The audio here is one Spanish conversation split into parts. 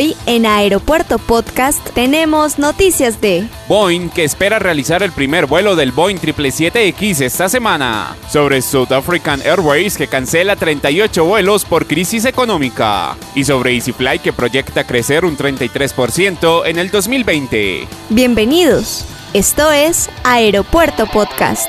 Hoy en Aeropuerto Podcast tenemos noticias de Boeing que espera realizar el primer vuelo del Boeing 777X esta semana. Sobre South African Airways que cancela 38 vuelos por crisis económica. Y sobre EasyFly que proyecta crecer un 33% en el 2020. Bienvenidos. Esto es Aeropuerto Podcast.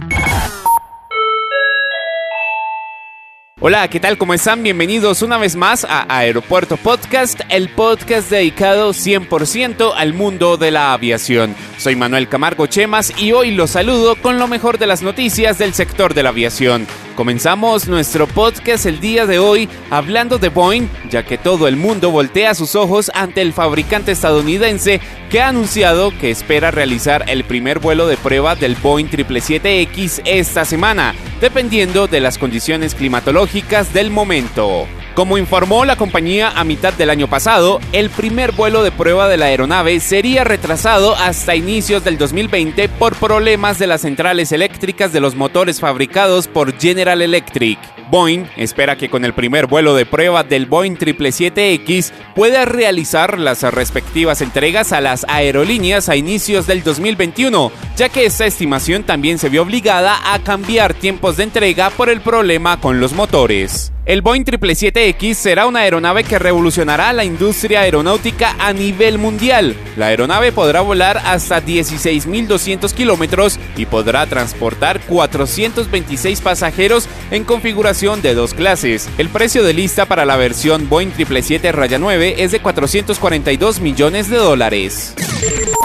Hola, ¿qué tal? ¿Cómo están? Bienvenidos una vez más a Aeropuerto Podcast, el podcast dedicado 100% al mundo de la aviación. Soy Manuel Camargo Chemas y hoy los saludo con lo mejor de las noticias del sector de la aviación. Comenzamos nuestro podcast el día de hoy hablando de Boeing, ya que todo el mundo voltea sus ojos ante el fabricante estadounidense que ha anunciado que espera realizar el primer vuelo de prueba del Boeing 777X esta semana, dependiendo de las condiciones climatológicas del momento. Como informó la compañía a mitad del año pasado, el primer vuelo de prueba de la aeronave sería retrasado hasta inicios del 2020 por problemas de las centrales eléctricas de los motores fabricados por General Electric. Boeing espera que con el primer vuelo de prueba del Boeing 777X pueda realizar las respectivas entregas a las aerolíneas a inicios del 2021, ya que esta estimación también se vio obligada a cambiar tiempos de entrega por el problema con los motores. El Boeing 777X será una aeronave que revolucionará la industria aeronáutica a nivel mundial. La aeronave podrá volar hasta 16.200 kilómetros y podrá transportar 426 pasajeros en configuración de dos clases. El precio de lista para la versión Boeing 777-9 es de 442 millones de dólares.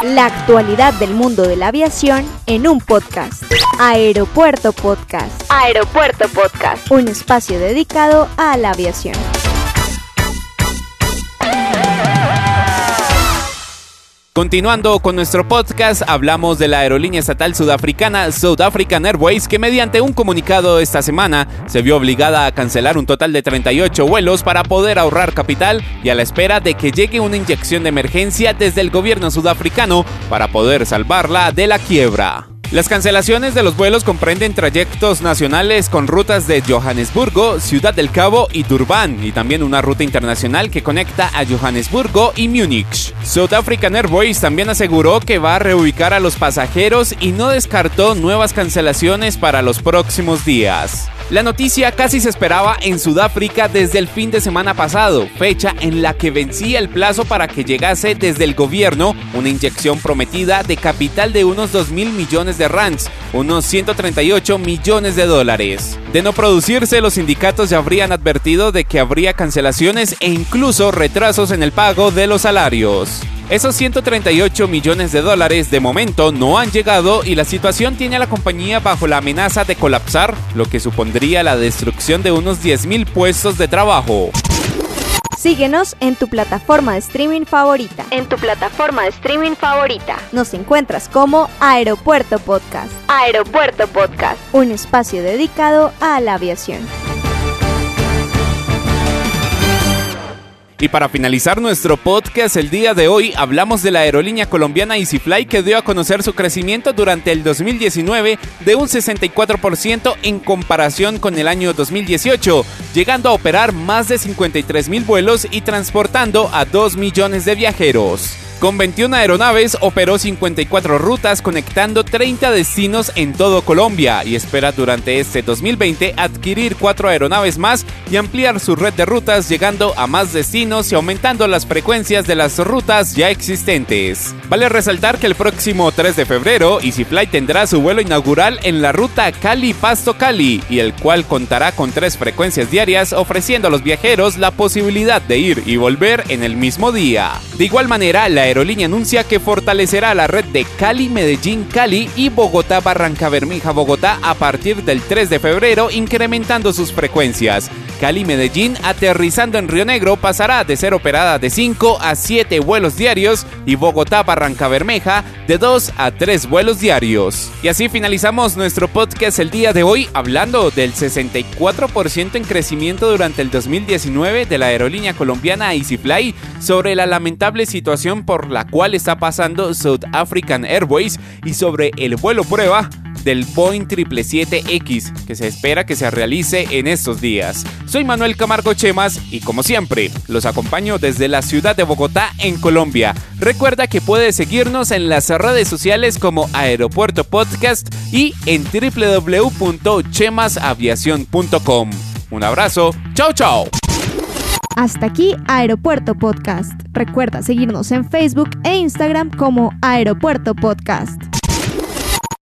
La actualidad del mundo de la aviación en un podcast. Aeropuerto Podcast. Aeropuerto Podcast. Un espacio dedicado a la aviación. Continuando con nuestro podcast, hablamos de la aerolínea estatal sudafricana South African Airways que mediante un comunicado esta semana se vio obligada a cancelar un total de 38 vuelos para poder ahorrar capital y a la espera de que llegue una inyección de emergencia desde el gobierno sudafricano para poder salvarla de la quiebra. Las cancelaciones de los vuelos comprenden trayectos nacionales con rutas de Johannesburgo, Ciudad del Cabo y Durban, y también una ruta internacional que conecta a Johannesburgo y Múnich. South African Airways también aseguró que va a reubicar a los pasajeros y no descartó nuevas cancelaciones para los próximos días. La noticia casi se esperaba en Sudáfrica desde el fin de semana pasado, fecha en la que vencía el plazo para que llegase desde el gobierno una inyección prometida de capital de unos 2 mil millones de rands, unos 138 millones de dólares. De no producirse, los sindicatos ya habrían advertido de que habría cancelaciones e incluso retrasos en el pago de los salarios. Esos 138 millones de dólares de momento no han llegado y la situación tiene a la compañía bajo la amenaza de colapsar, lo que supondría la destrucción de unos 10.000 puestos de trabajo. Síguenos en tu plataforma de streaming favorita. En tu plataforma de streaming favorita. Nos encuentras como Aeropuerto Podcast. Aeropuerto Podcast. Un espacio dedicado a la aviación. Y para finalizar nuestro podcast el día de hoy hablamos de la aerolínea colombiana EasyFly que dio a conocer su crecimiento durante el 2019 de un 64% en comparación con el año 2018, llegando a operar más de 53 mil vuelos y transportando a 2 millones de viajeros. Con 21 aeronaves operó 54 rutas conectando 30 destinos en todo Colombia y espera durante este 2020 adquirir 4 aeronaves más y ampliar su red de rutas llegando a más destinos y aumentando las frecuencias de las rutas ya existentes. Vale resaltar que el próximo 3 de febrero EasyFly tendrá su vuelo inaugural en la ruta Cali-Pasto-Cali y el cual contará con tres frecuencias diarias ofreciendo a los viajeros la posibilidad de ir y volver en el mismo día. De igual manera, la aerolínea anuncia que fortalecerá la red de Cali-Medellín-Cali y Bogotá-Barranca-Bermeja-Bogotá a partir del 3 de febrero, incrementando sus frecuencias. Cali-Medellín, aterrizando en Río Negro, pasará de ser operada de 5 a 7 vuelos diarios y Bogotá-Barranca-Bermeja de 2 a 3 vuelos diarios. Y así finalizamos nuestro podcast el día de hoy hablando del 64% en crecimiento durante el 2019 de la aerolínea colombiana EasyFly sobre la lamentable situación por la cual está pasando South African Airways y sobre el vuelo prueba del Boeing 777X que se espera que se realice en estos días. Soy Manuel Camargo Chemas y como siempre los acompaño desde la ciudad de Bogotá en Colombia. Recuerda que puedes seguirnos en las redes sociales como Aeropuerto Podcast y en www.chemasaviación.com. Un abrazo, chao chao. Hasta aquí Aeropuerto Podcast. Recuerda seguirnos en Facebook e Instagram como Aeropuerto Podcast.